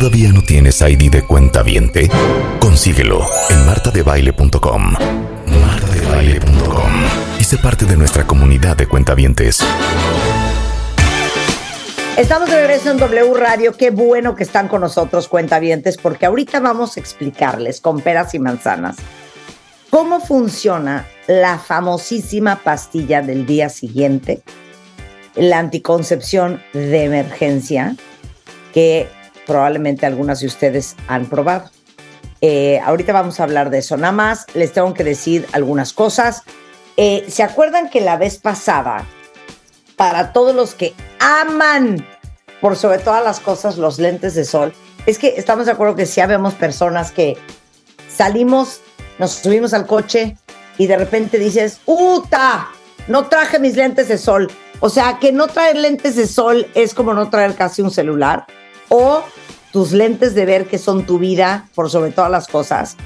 ¿Todavía no tienes ID de cuenta viente? Consíguelo en martadebaile.com. Martadebaile.com. Y sé parte de nuestra comunidad de cuentavientes. Estamos de regreso en W Radio. Qué bueno que están con nosotros, cuentavientes, porque ahorita vamos a explicarles con peras y manzanas cómo funciona la famosísima pastilla del día siguiente, la anticoncepción de emergencia, que probablemente algunas de ustedes han probado. Eh, ahorita vamos a hablar de eso. Nada más les tengo que decir algunas cosas. Eh, ¿Se acuerdan que la vez pasada, para todos los que aman, por sobre todas las cosas, los lentes de sol, es que estamos de acuerdo que si habemos personas que salimos, nos subimos al coche y de repente dices, ¡Uta! No traje mis lentes de sol. O sea, que no traer lentes de sol es como no traer casi un celular. O tus lentes de ver que son tu vida por sobre todas las cosas.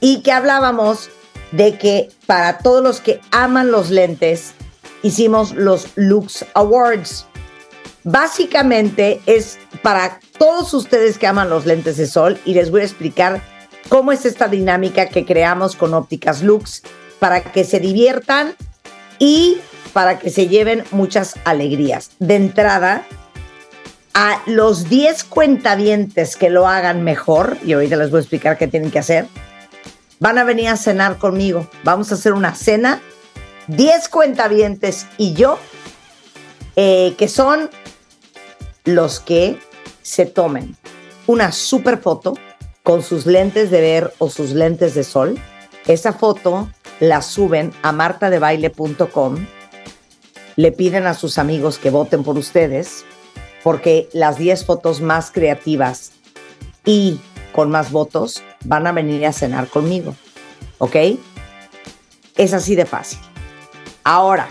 Y que hablábamos de que para todos los que aman los lentes, hicimos los Lux Awards. Básicamente es para todos ustedes que aman los lentes de sol y les voy a explicar cómo es esta dinámica que creamos con ópticas Lux para que se diviertan y para que se lleven muchas alegrías. De entrada, a los 10 cuentavientes que lo hagan mejor, y ahorita les voy a explicar qué tienen que hacer, van a venir a cenar conmigo. Vamos a hacer una cena, 10 cuentavientes y yo, eh, que son los que se tomen una super foto con sus lentes de ver o sus lentes de sol. Esa foto la suben a martadebaile.com, le piden a sus amigos que voten por ustedes porque las 10 fotos más creativas y con más votos van a venir a cenar conmigo. ¿Ok? Es así de fácil. Ahora,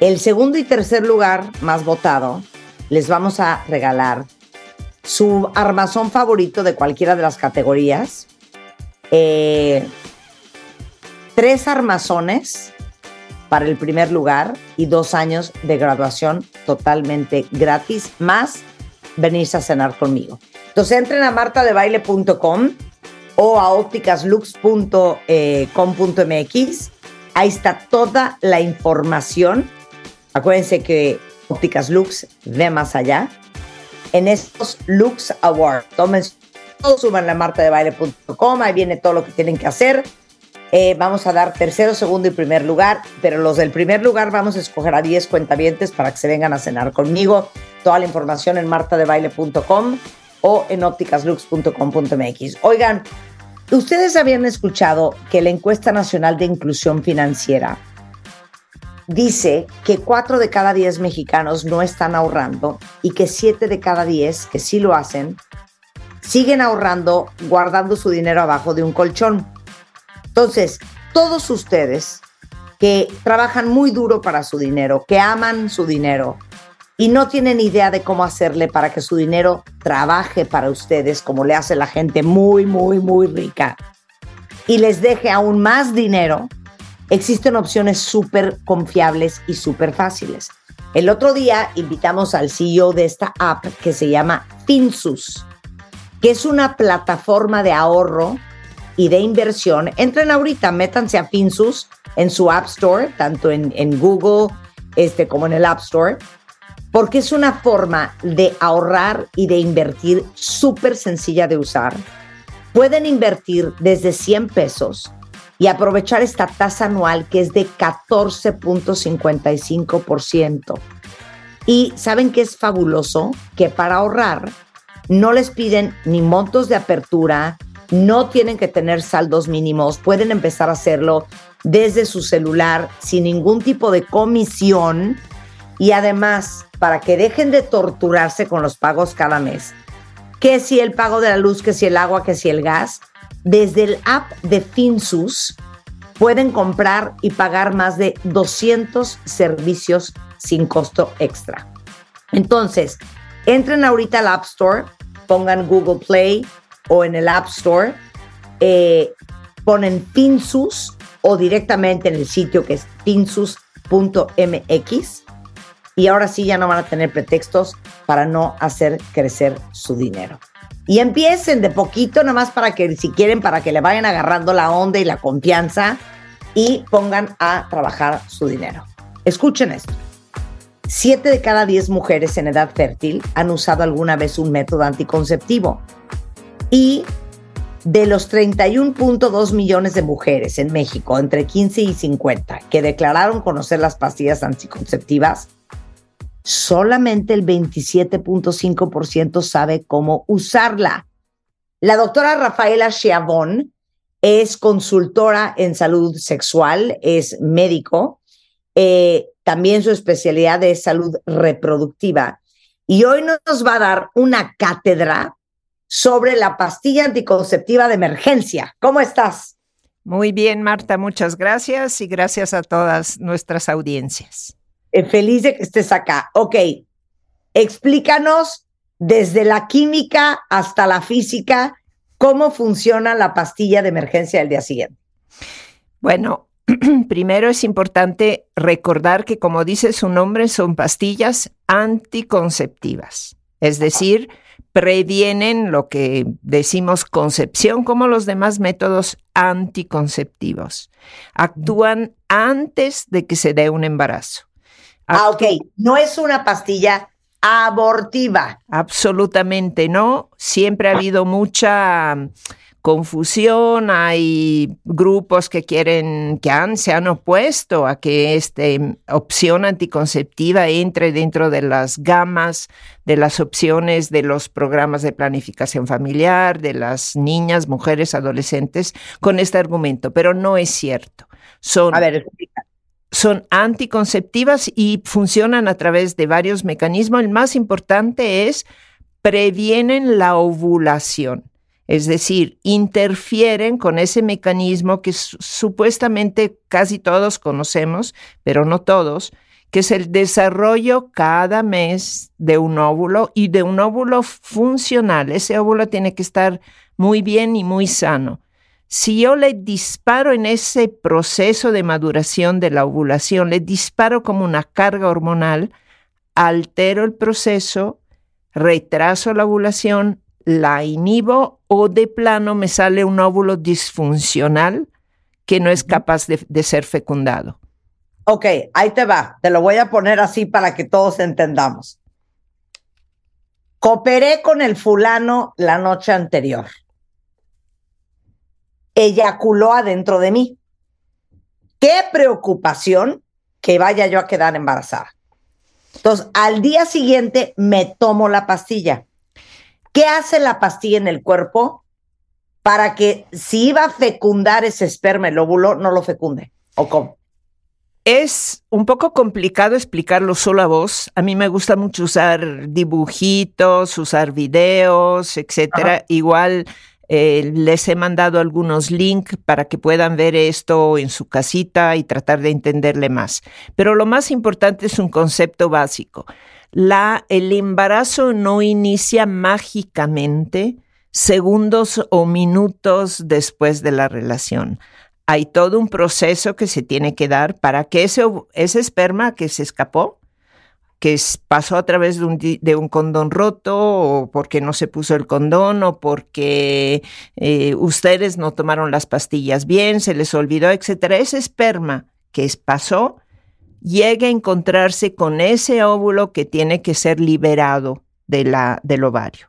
el segundo y tercer lugar más votado, les vamos a regalar su armazón favorito de cualquiera de las categorías. Eh, tres armazones para el primer lugar y dos años de graduación totalmente gratis, más venirse a cenar conmigo. Entonces entren a martadebaile.com o a opticaslux.com.mx. Ahí está toda la información. Acuérdense que Ópticas Lux ve más allá. En estos Lux Awards, tomen todo, suban a martadebaile.com, ahí viene todo lo que tienen que hacer eh, vamos a dar tercero, segundo y primer lugar, pero los del primer lugar vamos a escoger a 10 cuentavientes para que se vengan a cenar conmigo. Toda la información en martadebaile.com o en opticaslux.com.mx. Oigan, ustedes habían escuchado que la encuesta nacional de inclusión financiera dice que 4 de cada 10 mexicanos no están ahorrando y que 7 de cada 10 que sí lo hacen siguen ahorrando guardando su dinero abajo de un colchón. Entonces, todos ustedes que trabajan muy duro para su dinero, que aman su dinero y no tienen idea de cómo hacerle para que su dinero trabaje para ustedes como le hace la gente muy, muy, muy rica y les deje aún más dinero, existen opciones súper confiables y súper fáciles. El otro día invitamos al CEO de esta app que se llama Finsus, que es una plataforma de ahorro y de inversión, entren ahorita, métanse a Finsus en su App Store, tanto en, en Google este, como en el App Store, porque es una forma de ahorrar y de invertir súper sencilla de usar. Pueden invertir desde 100 pesos y aprovechar esta tasa anual que es de 14.55%. Y saben que es fabuloso que para ahorrar no les piden ni montos de apertura, no tienen que tener saldos mínimos, pueden empezar a hacerlo desde su celular sin ningún tipo de comisión y además para que dejen de torturarse con los pagos cada mes. que si el pago de la luz, que si el agua, que si el gas. Desde el app de Finsus pueden comprar y pagar más de 200 servicios sin costo extra. Entonces, entren ahorita al App Store, pongan Google Play o en el App Store, eh, ponen Finsus o directamente en el sitio que es finsus.mx y ahora sí ya no van a tener pretextos para no hacer crecer su dinero. Y empiecen de poquito, nada más para que, si quieren, para que le vayan agarrando la onda y la confianza y pongan a trabajar su dinero. Escuchen esto. Siete de cada diez mujeres en edad fértil han usado alguna vez un método anticonceptivo. Y de los 31.2 millones de mujeres en México entre 15 y 50 que declararon conocer las pastillas anticonceptivas, solamente el 27.5% sabe cómo usarla. La doctora Rafaela Chiavón es consultora en salud sexual, es médico, eh, también su especialidad es salud reproductiva. Y hoy nos va a dar una cátedra sobre la pastilla anticonceptiva de emergencia. ¿Cómo estás? Muy bien, Marta, muchas gracias y gracias a todas nuestras audiencias. Eh, feliz de que estés acá. Ok, explícanos desde la química hasta la física cómo funciona la pastilla de emergencia del día siguiente. Bueno, primero es importante recordar que, como dice su nombre, son pastillas anticonceptivas, es decir, previenen lo que decimos concepción como los demás métodos anticonceptivos. Actúan antes de que se dé un embarazo. Ah, ok. No es una pastilla abortiva. Absolutamente no. Siempre ha habido mucha confusión, hay grupos que quieren, que han, se han opuesto a que esta opción anticonceptiva entre dentro de las gamas de las opciones de los programas de planificación familiar, de las niñas, mujeres, adolescentes, con este argumento, pero no es cierto. Son, a ver, explica son anticonceptivas y funcionan a través de varios mecanismos. El más importante es previenen la ovulación, es decir, interfieren con ese mecanismo que supuestamente casi todos conocemos, pero no todos, que es el desarrollo cada mes de un óvulo y de un óvulo funcional. Ese óvulo tiene que estar muy bien y muy sano. Si yo le disparo en ese proceso de maduración de la ovulación, le disparo como una carga hormonal, altero el proceso, retraso la ovulación, la inhibo o de plano me sale un óvulo disfuncional que no es capaz de, de ser fecundado. Ok, ahí te va. Te lo voy a poner así para que todos entendamos. Cooperé con el fulano la noche anterior eyaculó adentro de mí. Qué preocupación que vaya yo a quedar embarazada. Entonces, al día siguiente me tomo la pastilla. ¿Qué hace la pastilla en el cuerpo para que si iba a fecundar ese esperma, el óvulo, no lo fecunde? ¿O cómo? Es un poco complicado explicarlo solo a vos. A mí me gusta mucho usar dibujitos, usar videos, etcétera. Igual eh, les he mandado algunos links para que puedan ver esto en su casita y tratar de entenderle más. Pero lo más importante es un concepto básico. La, el embarazo no inicia mágicamente segundos o minutos después de la relación. Hay todo un proceso que se tiene que dar para que ese, ese esperma que se escapó que pasó a través de un, de un, condón roto o porque no se puso el condón o porque eh, ustedes no tomaron las pastillas bien, se les olvidó, etcétera. Ese esperma que pasó llega a encontrarse con ese óvulo que tiene que ser liberado de la, del ovario.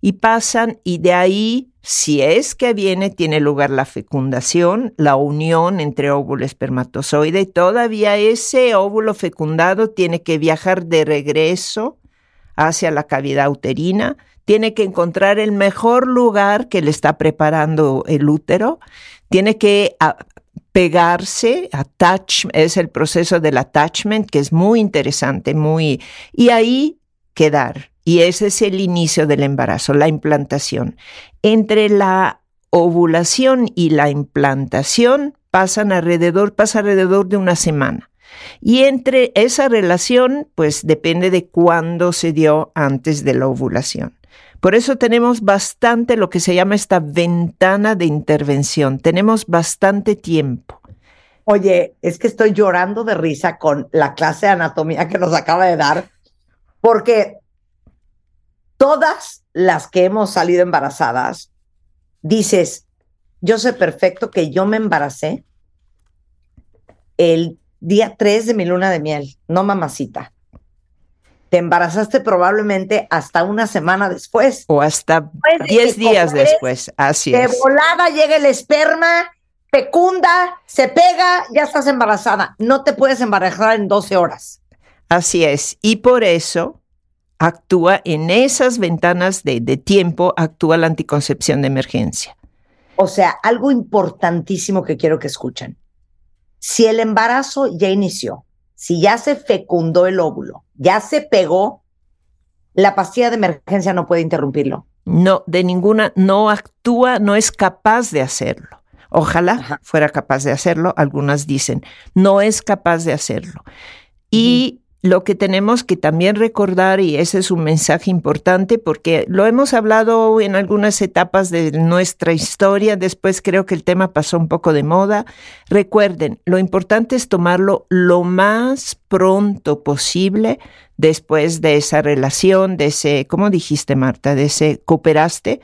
Y pasan y de ahí si es que viene, tiene lugar la fecundación, la unión entre óvulo y espermatozoide, y todavía ese óvulo fecundado tiene que viajar de regreso hacia la cavidad uterina, tiene que encontrar el mejor lugar que le está preparando el útero, tiene que pegarse, attach, es el proceso del attachment que es muy interesante, muy y ahí quedar. y ese es el inicio del embarazo, la implantación. Entre la ovulación y la implantación pasan alrededor, pasa alrededor de una semana. Y entre esa relación, pues depende de cuándo se dio antes de la ovulación. Por eso tenemos bastante lo que se llama esta ventana de intervención. Tenemos bastante tiempo. Oye, es que estoy llorando de risa con la clase de anatomía que nos acaba de dar, porque todas las que hemos salido embarazadas, dices, yo sé perfecto que yo me embaracé el día 3 de mi luna de miel, no mamacita. Te embarazaste probablemente hasta una semana después. O hasta 10 días después, así es. De volada llega el esperma, fecunda, se pega, ya estás embarazada. No te puedes embarazar en 12 horas. Así es. Y por eso actúa en esas ventanas de, de tiempo, actúa la anticoncepción de emergencia. O sea, algo importantísimo que quiero que escuchen. Si el embarazo ya inició, si ya se fecundó el óvulo, ya se pegó, la pastilla de emergencia no puede interrumpirlo. No, de ninguna, no actúa, no es capaz de hacerlo. Ojalá fuera capaz de hacerlo, algunas dicen, no es capaz de hacerlo. Y lo que tenemos que también recordar, y ese es un mensaje importante, porque lo hemos hablado en algunas etapas de nuestra historia, después creo que el tema pasó un poco de moda. Recuerden, lo importante es tomarlo lo más pronto posible después de esa relación, de ese, ¿cómo dijiste Marta? De ese cooperaste,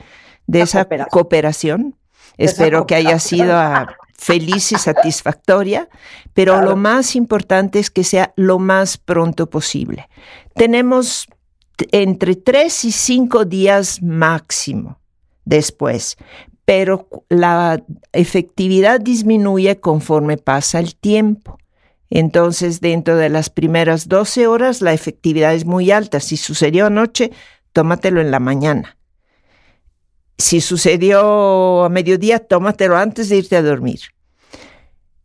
de esa cooperación. Espero que haya sido a feliz y satisfactoria, pero lo más importante es que sea lo más pronto posible. Tenemos entre tres y cinco días máximo después, pero la efectividad disminuye conforme pasa el tiempo. Entonces, dentro de las primeras 12 horas, la efectividad es muy alta. Si sucedió anoche, tómatelo en la mañana. Si sucedió a mediodía, tómatelo antes de irte a dormir.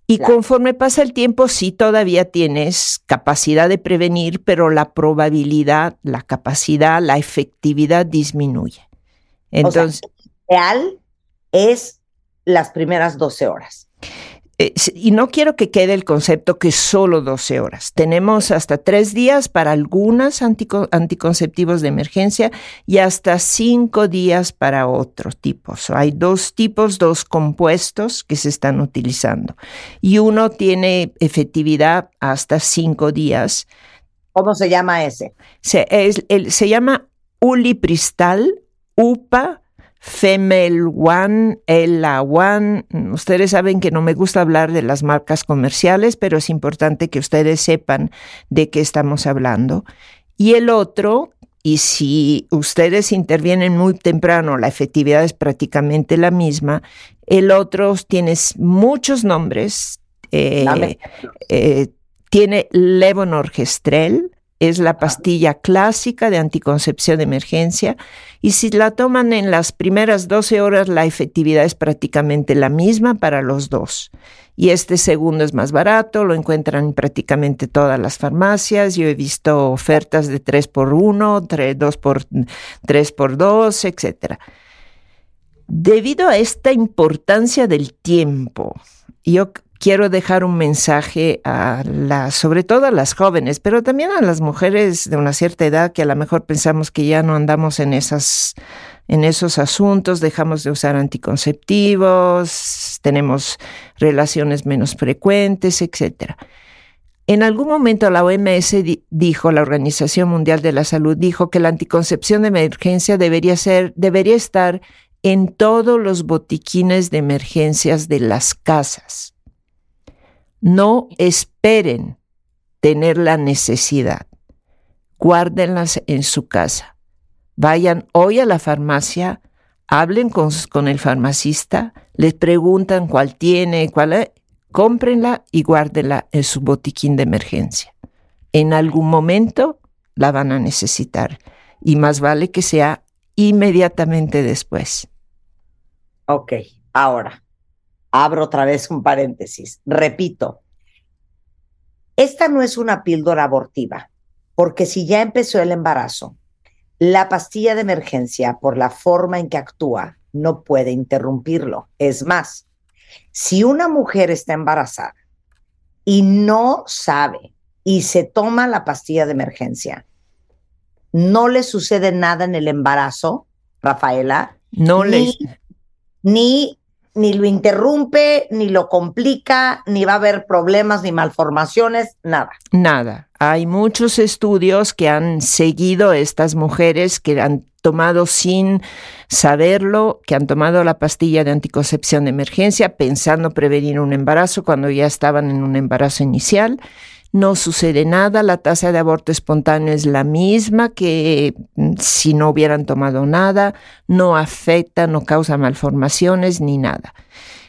Y conforme pasa el tiempo, sí todavía tienes capacidad de prevenir, pero la probabilidad, la capacidad, la efectividad disminuye. Entonces, real es las primeras 12 horas. Eh, y no quiero que quede el concepto que solo 12 horas. Tenemos hasta tres días para algunas anticonceptivos de emergencia y hasta cinco días para otros tipos. Hay dos tipos, dos compuestos que se están utilizando. Y uno tiene efectividad hasta cinco días. ¿Cómo se llama ese? Se, se llama ulipristal, UPA Femel One, Ella One. Ustedes saben que no me gusta hablar de las marcas comerciales, pero es importante que ustedes sepan de qué estamos hablando. Y el otro, y si ustedes intervienen muy temprano, la efectividad es prácticamente la misma. El otro tiene muchos nombres. Eh, eh, tiene levonorgestrel, es la pastilla clásica de anticoncepción de emergencia y si la toman en las primeras 12 horas la efectividad es prácticamente la misma para los dos. Y este segundo es más barato, lo encuentran en prácticamente todas las farmacias. Yo he visto ofertas de 3 por 1, 2 por 3 por 2, etc. Debido a esta importancia del tiempo, yo quiero dejar un mensaje a las, sobre todo a las jóvenes, pero también a las mujeres de una cierta edad que a lo mejor pensamos que ya no andamos en esas en esos asuntos, dejamos de usar anticonceptivos, tenemos relaciones menos frecuentes, etcétera. En algún momento la OMS dijo, la Organización Mundial de la Salud dijo que la anticoncepción de emergencia debería ser, debería estar en todos los botiquines de emergencias de las casas. No esperen tener la necesidad. Guárdenlas en su casa. Vayan hoy a la farmacia, hablen con, el farmacista, les preguntan cuál tiene, cuál es, cómprenla y guárdenla en su botiquín de emergencia. En algún momento la van a necesitar y más vale que sea inmediatamente después. Ok, ahora, abro otra vez un paréntesis. Repito, esta no es una píldora abortiva, porque si ya empezó el embarazo, La pastilla de emergencia, por la forma en que actúa, no puede interrumpirlo. Es más, si una mujer está embarazada y no sabe y se toma la pastilla de emergencia, no le sucede nada en el embarazo, Rafaela. No le. Ni, ni lo interrumpe, ni lo complica, ni va a haber problemas, ni malformaciones, nada. Nada. Hay muchos estudios que han seguido estas mujeres que han tomado sin saberlo, que han tomado la pastilla de anticoncepción de emergencia pensando prevenir un embarazo cuando ya estaban en un embarazo inicial. No sucede nada, la tasa de aborto espontáneo es la misma que mm, si no hubieran tomado nada, no afecta, no causa malformaciones ni nada.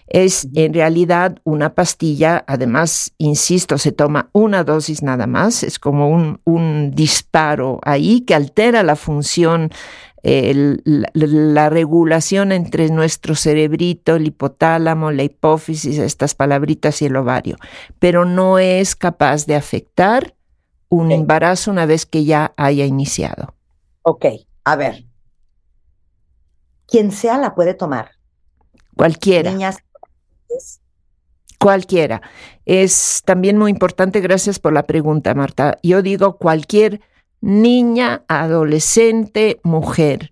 Es en realidad una pastilla, además, insisto, se toma una dosis nada más, es como un, un disparo ahí que altera la función, la, regulación entre nuestro cerebrito, el hipotálamo, la hipófisis, estas palabritas y el ovario, pero no es capaz de afectar un embarazo una vez que ya haya iniciado. Ok, a ver. Quien sea la puede tomar. Cualquiera. Niñas, Cualquiera. Es también muy importante, gracias por la pregunta, Marta. Yo digo cualquier niña, adolescente, mujer.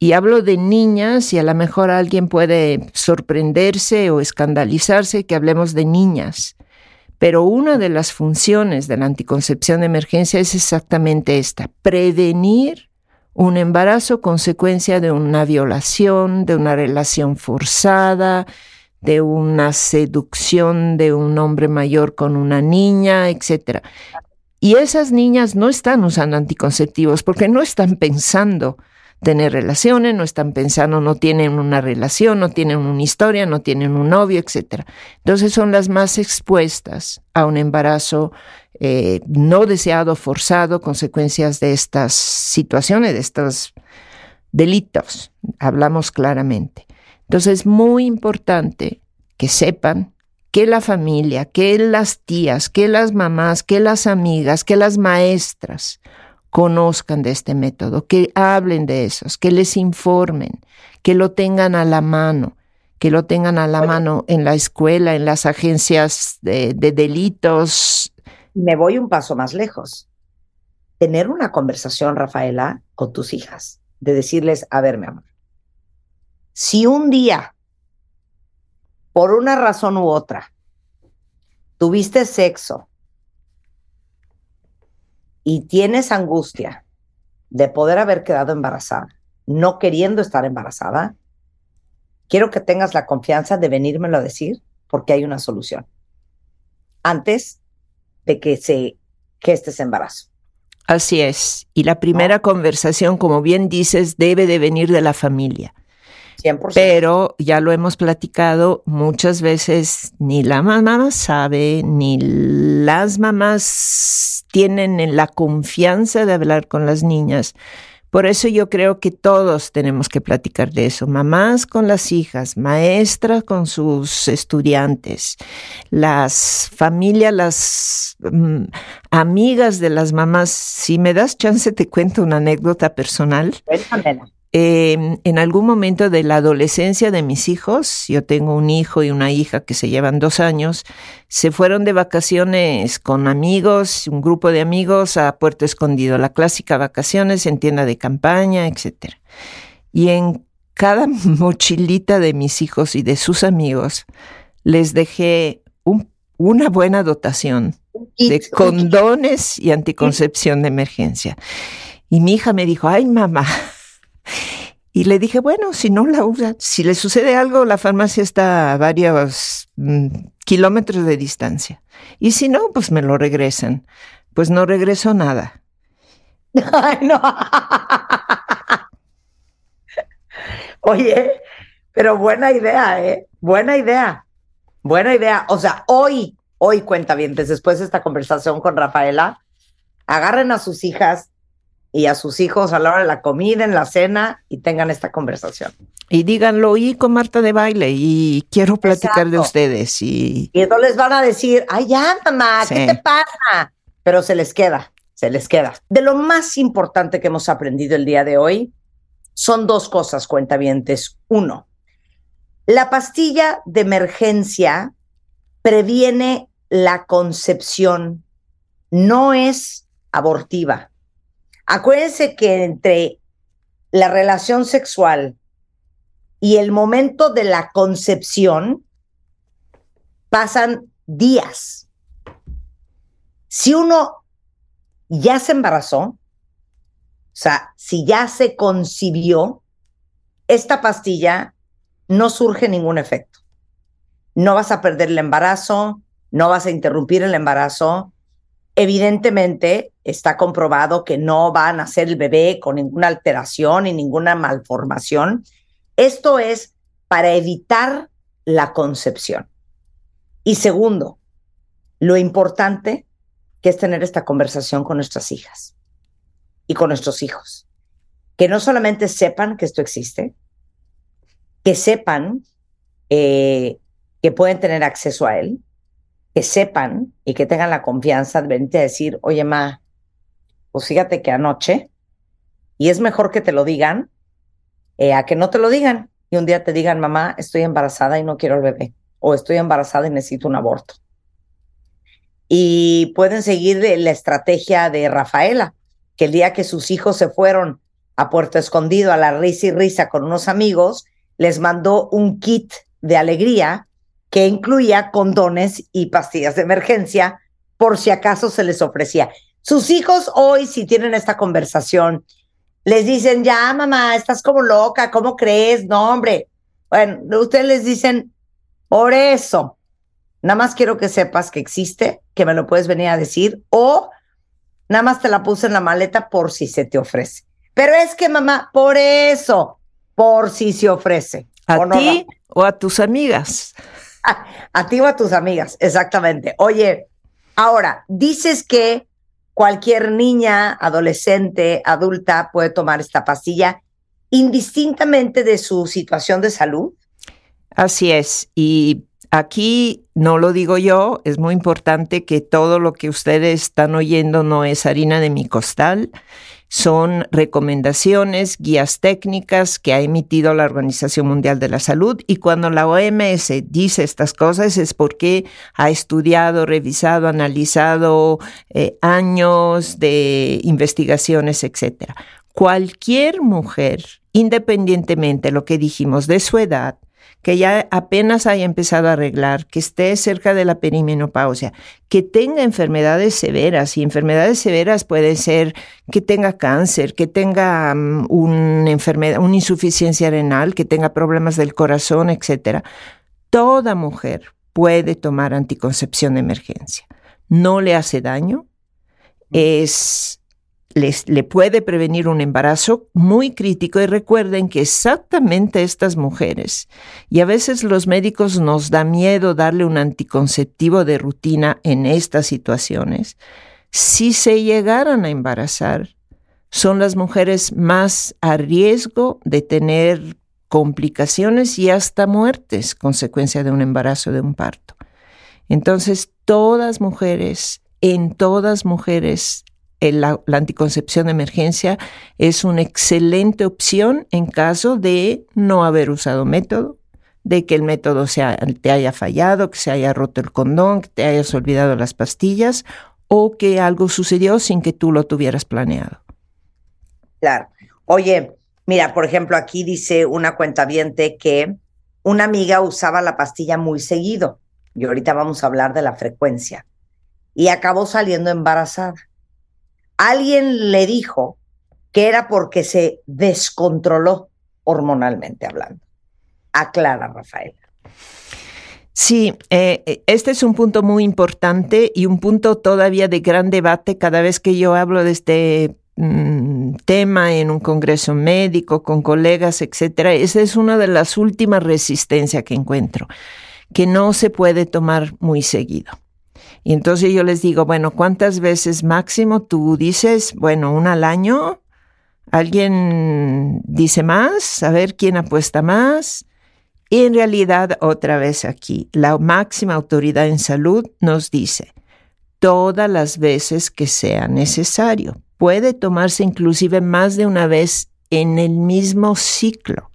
Y hablo de niñas y a lo mejor alguien puede sorprenderse o escandalizarse que hablemos de niñas. Pero una de las funciones de la anticoncepción de emergencia es exactamente esta, prevenir un embarazo consecuencia de una violación, de una relación forzada, de una seducción de un hombre mayor con una niña, etc. Y esas niñas no están usando anticonceptivos porque no están pensando tener relaciones, no están pensando, no tienen una relación, no tienen una historia, no tienen un novio, etc. Entonces son las más expuestas a un embarazo eh, no deseado, forzado, consecuencias de estas situaciones, de estos delitos. Hablamos claramente. Entonces es muy importante que sepan que la familia, que las tías, que las mamás, que las amigas, que las maestras conozcan de este método, que hablen de esos, que les informen, que lo tengan a la mano, que lo tengan a la mano en la escuela, en las agencias de, de delitos. Me voy un paso más lejos. Tener una conversación, Rafaela, con tus hijas, de decirles, a ver, mi amor, si un día, por una razón u otra, tuviste sexo y tienes angustia de poder haber quedado embarazada, no queriendo estar embarazada, quiero que tengas la confianza de venírmelo a decir porque hay una solución. Antes de que se geste ese embarazo. Así es. Y la primera conversación, como bien dices, debe de venir de la familia. Pero ya lo hemos platicado muchas veces, ni la mamá sabe, ni las mamás tienen la confianza de hablar con las niñas. Por eso yo creo que todos tenemos que platicar de eso. Mamás con las hijas, maestras con sus estudiantes, las familias, las mm, amigas de las mamás. Si me das chance, te cuento una anécdota personal. Em, en algún momento de la adolescencia de mis hijos, yo tengo un hijo y una hija que se llevan dos años, se fueron de vacaciones con amigos, un grupo de amigos a Puerto Escondido, la clásica vacaciones en tienda de campaña, etc. Y en cada mochilita de mis hijos y de sus amigos les dejé una buena dotación de condones y anticoncepción de emergencia. Y mi hija me dijo, ay mamá, y le dije, bueno, si no la usa, si le sucede algo, la farmacia está a varios mm, kilómetros de distancia. Y si no, pues me lo regresan. Pues no regresó nada. Ay, no. Oye, pero buena idea, ¿eh? Buena idea. Buena idea. O sea, hoy, hoy cuenta bien, después de esta conversación con Rafaela, agarren a sus hijas y a sus hijos a la hora de la comida, en la cena, y tengan esta conversación. Y díganlo, y con Marta de baile, y quiero platicar de ustedes. Y... y entonces les van a decir, ay, ya, mamá, ¿qué te pasa? Pero se les queda. se les queda. De lo más importante que hemos aprendido el día de hoy son dos cosas, cuentavientes. Uno, la pastilla de emergencia previene la concepción, no es abortiva. Acuérdense que entre la relación sexual y el momento de la concepción pasan días. Si uno ya se embarazó, o sea, si ya se concibió, esta pastilla no surge ningún efecto. No vas a perder el embarazo, no vas a interrumpir el embarazo. Evidentemente está comprobado que no va a nacer el bebé con ninguna alteración y ninguna malformación. Esto es para evitar la concepción. Y segundo, lo importante que es tener esta conversación con nuestras hijas y con nuestros hijos. Que no solamente sepan que esto existe, que sepan eh, que pueden tener acceso a él, que sepan y que tengan la confianza de venirte a decir, oye, ma, pues fíjate que anoche, y es mejor que te lo digan eh, a que no te lo digan y un día te digan, mamá, estoy embarazada y no quiero el bebé, o estoy embarazada y necesito un aborto y pueden seguir la estrategia de Rafaela, que el día que sus hijos se fueron a Puerto Escondido a la risa y risa con unos amigos, les mandó un kit de alegría que incluía condones y pastillas de emergencia por si acaso se les ofrecía. Sus hijos hoy, si tienen esta conversación, les dicen, ya mamá, estás como loca, ¿cómo crees? No, hombre. Bueno, ustedes les dicen, por eso, Nada más quiero que sepas que existe, que me lo puedes venir a decir, o nada más te la puse en la maleta por si se te ofrece. Pero es que, mamá, por eso, por si se ofrece. ¿A ti o a tus amigas? A, ti o a tus amigas, exactamente. Oye, ahora, dices que cualquier niña, adolescente, adulta puede tomar esta pastilla indistintamente de su situación de salud. Así es. Y Aquí no lo digo yo, es muy importante que todo lo que ustedes están oyendo no es harina de mi costal, son recomendaciones, guías técnicas que ha emitido la Organización Mundial de la Salud y cuando la OMS dice estas cosas es porque ha estudiado, revisado, analizado eh, años de investigaciones, etc. Cualquier mujer, independientemente de lo que dijimos de su edad, que ya apenas haya empezado a arreglar, que esté cerca de la perimenopausia, que tenga enfermedades severas, y enfermedades severas pueden ser que tenga cáncer, que tenga mm, una enfermedad, una insuficiencia renal, que tenga problemas del corazón, etc. Toda mujer puede tomar anticoncepción de emergencia. No le hace daño, es le puede prevenir un embarazo muy crítico y recuerden que exactamente estas mujeres, y a veces los médicos nos da miedo darle un anticonceptivo de rutina en estas situaciones, si se llegaran a embarazar, son las mujeres más a riesgo de tener complicaciones y hasta muertes consecuencia de un embarazo, de un parto. Entonces, todas mujeres, en todas mujeres la, anticoncepción de emergencia es una excelente opción en caso de no haber usado método, de que el método te haya fallado, que se haya roto el condón, que te hayas olvidado las pastillas o que algo sucedió sin que tú lo tuvieras planeado. Claro. Oye, mira, por ejemplo, aquí dice una cuenta que una amiga usaba la pastilla muy seguido, y ahorita vamos a hablar de la frecuencia, y acabó saliendo embarazada alguien le dijo que era porque se descontroló hormonalmente hablando. Aclara, Rafael. Sí, eh, este es un punto muy importante y un punto todavía de gran debate cada vez que yo hablo de este mm, tema en un congreso médico con colegas, etcétera. Esa es una de las últimas resistencias que encuentro, que no se puede tomar muy seguido. Y entonces yo les digo, bueno, ¿cuántas veces máximo tú dices, bueno, una al año? ¿Alguien dice más? A ver quién apuesta más. Y en realidad, otra vez aquí, la máxima autoridad en salud nos dice, todas las veces que sea necesario. Puede tomarse inclusive más de una vez en el mismo ciclo.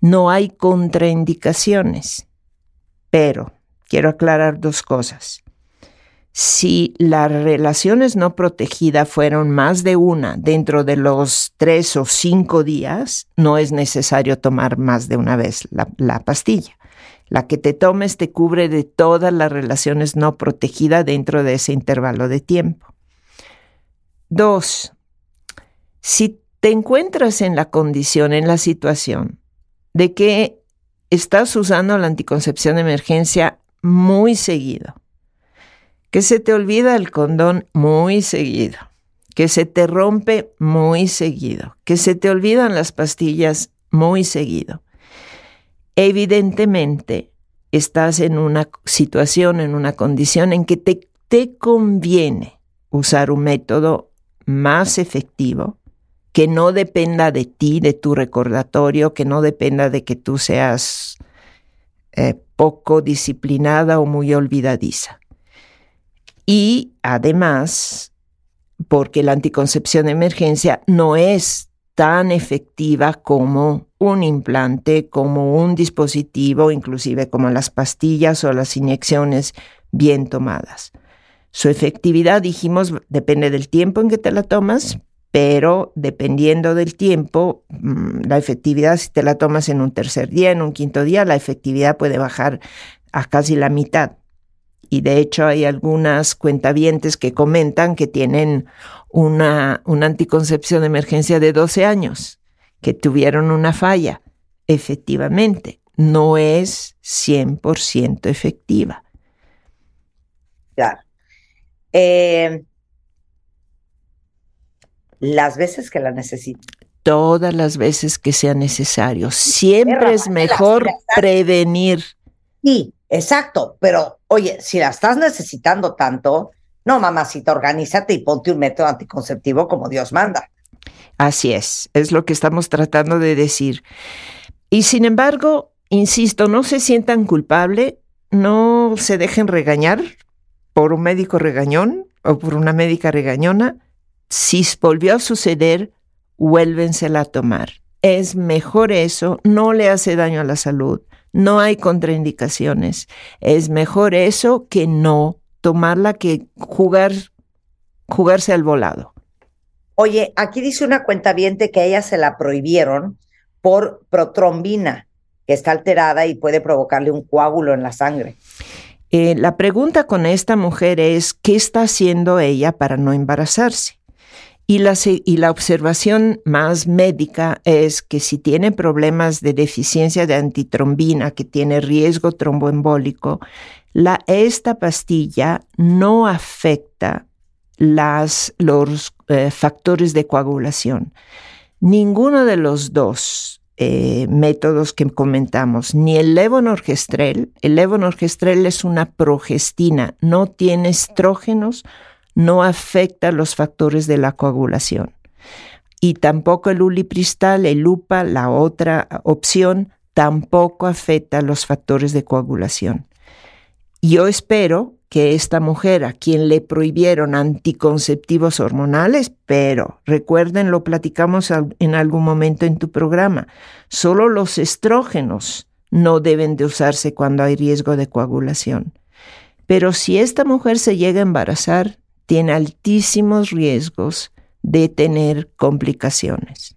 No hay contraindicaciones. Pero quiero aclarar dos cosas. Si las relaciones no protegidas fueron más de una dentro de los tres o cinco días, no es necesario tomar más de una vez la, la pastilla. La que te tomes te cubre de todas las relaciones no protegidas dentro de ese intervalo de tiempo. Dos, si te encuentras en la condición, en la situación de que estás usando la anticoncepción de emergencia muy seguido, que se te olvida el condón muy seguido, que se te rompe muy seguido, que se te olvidan las pastillas muy seguido. Evidentemente, estás en una situación, en una condición en que te, te conviene usar un método más efectivo, que no dependa de ti, de tu recordatorio, que no dependa de que tú seas eh, poco disciplinada o muy olvidadiza. Y además, porque la anticoncepción de emergencia no es tan efectiva como un implante, como un dispositivo, inclusive como las pastillas o las inyecciones bien tomadas. Su efectividad, dijimos, depende del tiempo en que te la tomas, pero dependiendo del tiempo, mm, la efectividad, si te la tomas en un tercer día, en un quinto día, la efectividad puede bajar a casi la mitad. Y de hecho hay algunas cuentavientes que comentan que tienen una, una anticoncepción de emergencia de 12 años, que tuvieron una falla. Efectivamente, no es 100% efectiva. Claro. Eh, las veces que la necesito. Todas las veces que sea necesario. Siempre es mejor prevenir. Sí, exacto. Pero oye, si la estás necesitando tanto, no, mamacita, organízate y ponte un método anticonceptivo como Dios manda. Así es, es lo que estamos tratando de decir. Y sin embargo, insisto, no se sientan culpable, no se dejen regañar por un médico regañón o por una médica regañona, si volvió a suceder, vuélvensela a tomar. Es mejor eso, no le hace daño a la salud, no hay contraindicaciones. Es mejor eso que no tomarla que jugar, jugarse al volado. Oye, aquí dice una cuenta que a ella se la prohibieron por protrombina, que está alterada y puede provocarle un coágulo en la sangre. Eh, la pregunta con esta mujer es, ¿qué está haciendo ella para no embarazarse? Y la, y la, observación más médica es que si tiene problemas de deficiencia de antitrombina, que tiene riesgo tromboembólico, la, esta pastilla no afecta los eh, factores de coagulación. Ninguno de los dos eh, métodos que comentamos, ni el levonorgestrel, el levonorgestrel es una progestina, no tiene estrógenos, no afecta los factores de la coagulación. Y tampoco el ulipristal, el lupa, la otra opción, tampoco afecta los factores de coagulación. Yo espero que esta mujer a quien le prohibieron anticonceptivos hormonales, pero recuerden, lo platicamos en algún momento en tu programa, solo los estrógenos no deben de usarse cuando hay riesgo de coagulación. Pero si esta mujer se llega a embarazar, tiene altísimos riesgos de tener complicaciones.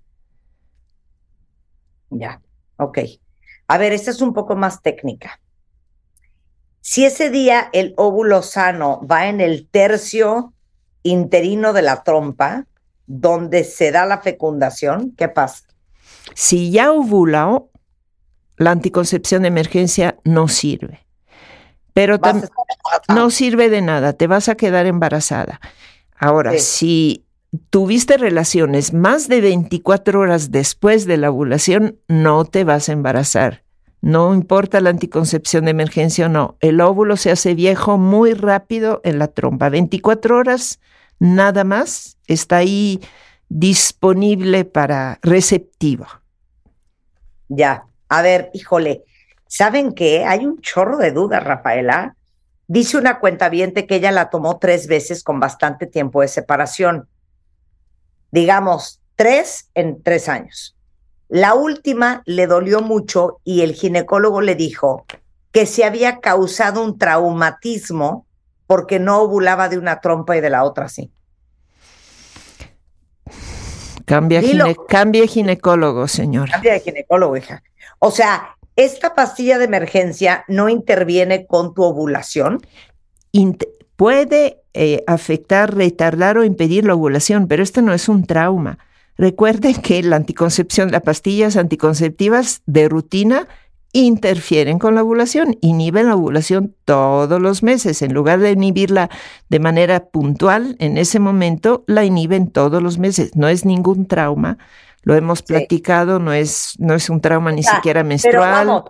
Ya, ok. A ver, esta es un poco más técnica. Si ese día el óvulo sano va en el tercio interino de la trompa, donde se da la fecundación, ¿qué pasa? Si ya ovuló, la anticoncepción de emergencia no sirve. Pero no sirve de nada, te vas a quedar embarazada. Ahora, si tuviste relaciones más de 24 horas después de la ovulación, no te vas a embarazar. No importa la anticoncepción de emergencia o no, el óvulo se hace viejo muy rápido en la trompa. 24 horas nada más está ahí disponible para receptivo. Ya, a ver, híjole, ¿saben qué? Hay un chorro de dudas, Rafaela, Dice una cuenta que ella la tomó tres veces con bastante tiempo de separación. Digamos, tres en tres años. La última le dolió mucho y el ginecólogo le dijo que se había causado un traumatismo porque no ovulaba de una trompa y de la otra sí. Cambia, cambia ginecólogo, señor. Cambia de ginecólogo, hija. O sea, ¿esta pastilla de emergencia no interviene con tu ovulación? puede eh, afectar, retardar o impedir la ovulación, pero esto no es un trauma. Recuerden que la anticoncepción, las pastillas anticonceptivas de rutina interfieren con la ovulación, inhiben la ovulación todos los meses. En lugar de inhibirla de manera puntual, en ese momento la inhiben todos los meses. No es ningún trauma, lo hemos platicado, no es, no es un trauma ni siquiera menstrual.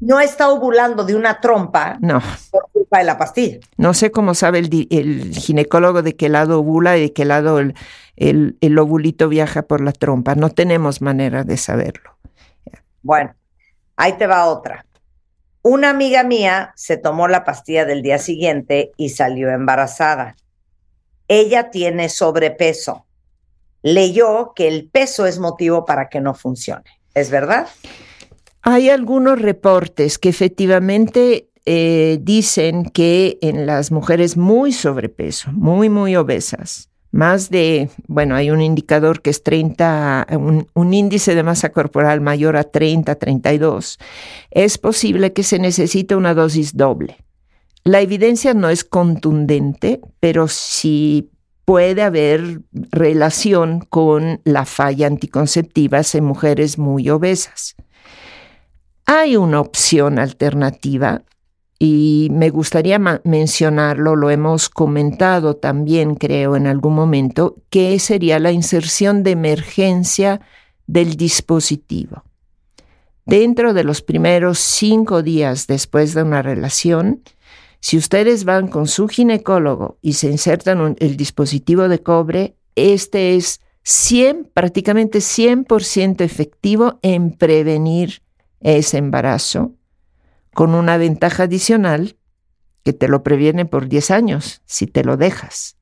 no está ovulando de una trompa no. por culpa de la pastilla. No sé cómo sabe el, el ginecólogo de qué lado ovula y de qué lado el, el, el ovulito viaja por la trompa. No tenemos manera de saberlo. Bueno, ahí te va otra. Una amiga mía se tomó la pastilla del día siguiente y salió embarazada. Ella tiene sobrepeso leyó que el peso es motivo para que no funcione. ¿Es verdad? Hay algunos reportes que efectivamente eh, dicen que en las mujeres muy sobrepeso, muy, muy obesas, más de, bueno, hay un indicador que es 30, un, un, índice de masa corporal mayor a 30, 32, es posible que se necesite una dosis doble. La evidencia no es contundente, pero si puede haber relación con la falla anticonceptiva en mujeres muy obesas. Hay una opción alternativa y me gustaría mencionarlo, lo hemos comentado también creo en algún momento, que sería la inserción de emergencia del dispositivo. Dentro de los primeros cinco días después de una relación, si ustedes van con su ginecólogo y se insertan el dispositivo de cobre, este es 100, prácticamente 100% efectivo en prevenir ese embarazo, con una ventaja adicional que te lo previene por 10 años si te lo dejas.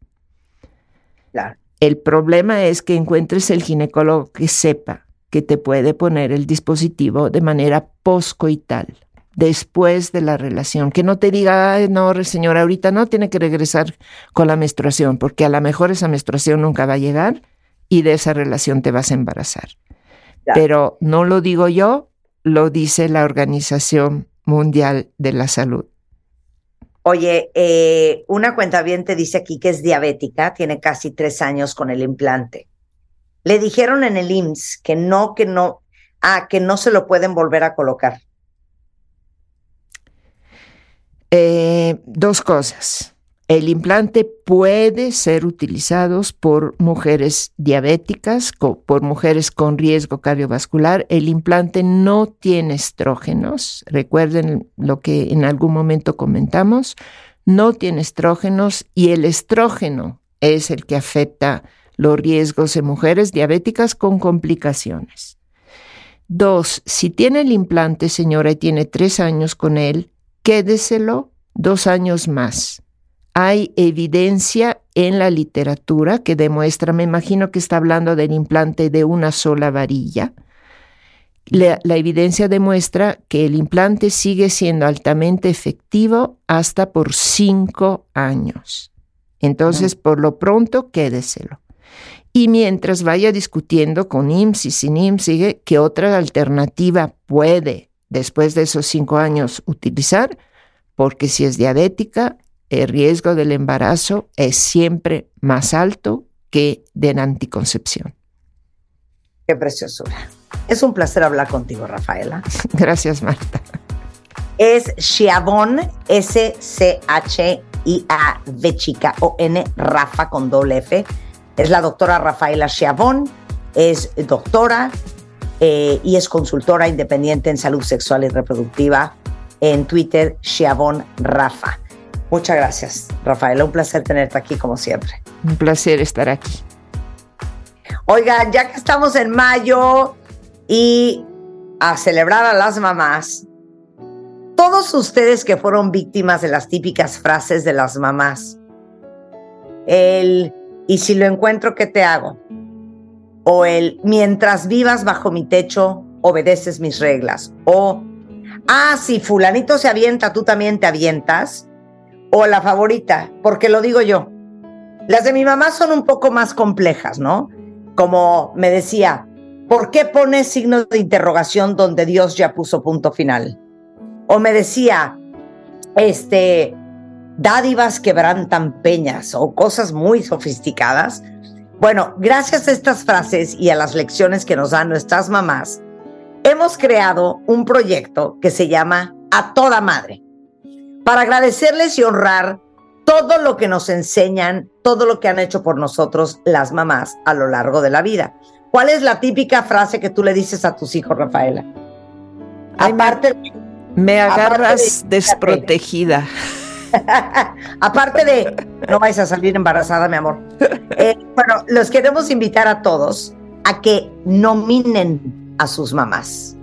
El problema es que encuentres el ginecólogo que sepa que te puede poner el dispositivo de manera poscoital después de la relación. Que no te diga, no, señora, ahorita no tiene que regresar con la menstruación, porque a lo mejor esa menstruación nunca va a llegar y de esa relación te vas a embarazar. Pero no lo digo yo, lo dice la Organización Mundial de la Salud. Oye, eh, una cuenta bien te dice aquí que es diabética, tiene casi tres años con el implante. Le dijeron en el IMSS que no, que no, ah, que no se lo pueden volver a colocar. Eh, dos cosas. El implante puede ser utilizado por mujeres diabéticas, por mujeres con riesgo cardiovascular. El implante no tiene estrógenos. Recuerden lo que en algún momento comentamos. No tiene estrógenos y el estrógeno es el que afecta los riesgos en mujeres diabéticas con complicaciones. Dos, si tiene el implante, señora, y tiene tres años con él, quédeselo dos años más. Hay evidencia en la literatura que demuestra, me imagino que está hablando del implante de una sola varilla. La, evidencia demuestra que el implante sigue siendo altamente efectivo hasta por cinco años. Entonces, por lo pronto, quédeselo. Y mientras vaya discutiendo con IMSS y sin IMSS, qué otra alternativa puede, después de esos cinco años, utilizar, porque si es diabética, el riesgo del embarazo es siempre más alto que de la anticoncepción. Qué preciosura. Es un placer hablar contigo, Rafaela. Gracias, Marta. Es Chiavon, S-C-H-I-A-V chica, O-N, Rafa con doble F. Es la doctora Rafaela Chiavon, es doctora eh, y es consultora independiente en salud sexual y reproductiva en Twitter, Chiavon Rafa. Muchas gracias, Rafaela. Un placer tenerte aquí como siempre. Un placer estar aquí. Oigan, ya que estamos en mayo y a celebrar a las mamás, todos ustedes que fueron víctimas de las típicas frases de las mamás, el, ¿y si lo encuentro, qué te hago? O el, mientras vivas bajo mi techo, obedeces mis reglas. O, ah, si fulanito se avienta, tú también te avientas. O la favorita, porque lo digo yo. Las de mi mamá son un poco más complejas, ¿no? Como me decía, ¿por qué pones signo de interrogación donde Dios ya puso punto final? O me decía, este, dádivas quebrantan peñas o cosas muy sofisticadas. Bueno, gracias a estas frases y a las lecciones que nos dan nuestras mamás, hemos creado un proyecto que se llama A Toda Madre, para agradecerles y honrar todo lo que nos enseñan, todo lo que han hecho por nosotros las mamás a lo largo de la vida. ¿Cuál es la típica frase que tú le dices a tus hijos, Rafaela? aparte, me, agarras desprotegida. aparte de, no vais a salir embarazada, mi amor. Eh, bueno, los queremos invitar a todos a que nominen a sus mamás.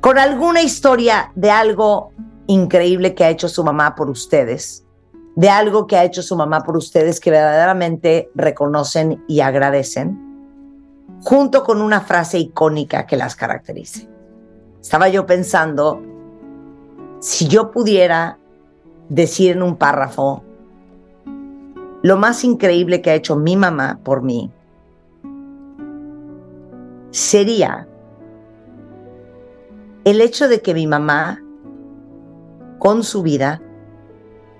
Con alguna historia de algo increíble que ha hecho su mamá por ustedes, de algo que ha hecho su mamá por ustedes que verdaderamente reconocen y agradecen, junto con una frase icónica que las caracterice. Estaba yo pensando, si yo pudiera decir en un párrafo lo más increíble que ha hecho mi mamá por mí, sería el hecho de que mi mamá, con su vida,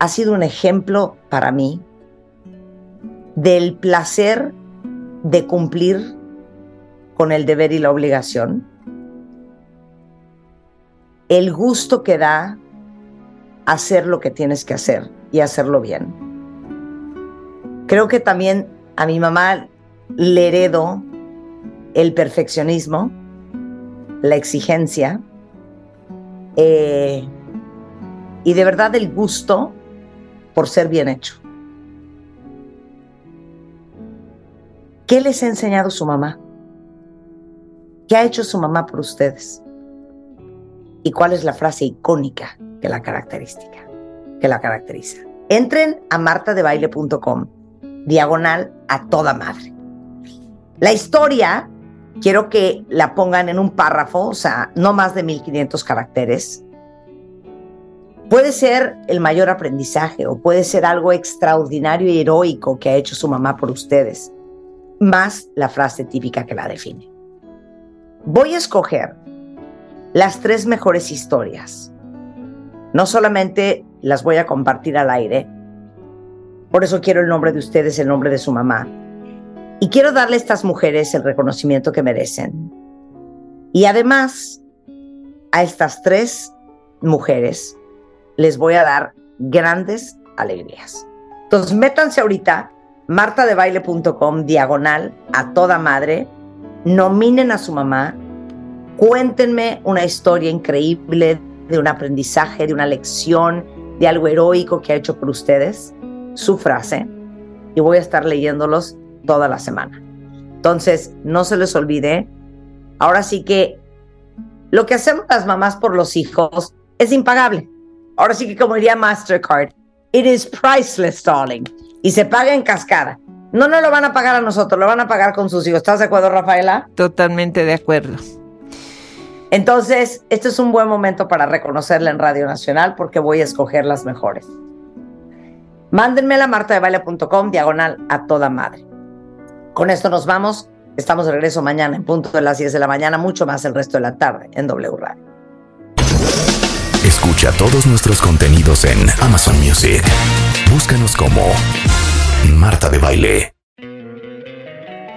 ha sido un ejemplo para mí del placer de cumplir con el deber y la obligación, el gusto que da hacer lo que tienes que hacer y hacerlo bien. Creo que también a mi mamá le heredo el perfeccionismo, la exigencia eh, y de verdad el gusto por ser bien hecho. ¿Qué les ha enseñado su mamá? ¿Qué ha hecho su mamá por ustedes? ¿Y cuál es la frase icónica que la característica, que la caracteriza? Entren a martadebaile.com, diagonal a toda madre. La historia quiero que la pongan en un párrafo, o sea, no más de 1500 caracteres. Puede ser el mayor aprendizaje o puede ser algo extraordinario y heroico que ha hecho su mamá por ustedes, más la frase típica que la define. Voy a escoger las tres mejores historias. No solamente las voy a compartir al aire, por eso quiero el nombre de ustedes, el nombre de su mamá, y quiero darle a estas mujeres el reconocimiento que merecen. Y además, a estas tres mujeres les voy a dar grandes alegrías. Entonces, métanse ahorita, martadebaile.com, diagonal, a toda madre, nominen a su mamá, cuéntenme una historia increíble de un aprendizaje, de una lección, de algo heroico que ha hecho por ustedes, su frase, y voy a estar leyéndolos toda la semana. Entonces, no se les olvide, ahora sí que lo que hacemos las mamás por los hijos es impagable. Ahora sí que como diría Mastercard, it is priceless, darling. Y se paga en cascada. No, no lo van a pagar a nosotros, lo van a pagar con sus hijos. ¿Estás de acuerdo, Rafaela? Totalmente de acuerdo. Entonces, este es un buen momento para reconocerla en Radio Nacional porque voy a escoger las mejores. Mándenme a martadebaile.com diagonal a toda madre. Con esto nos vamos. Estamos de regreso mañana en punto de las 10 de la mañana, mucho más el resto de la tarde en W. Escucha todos nuestros contenidos en Amazon Music. Búscanos como Marta de Baile.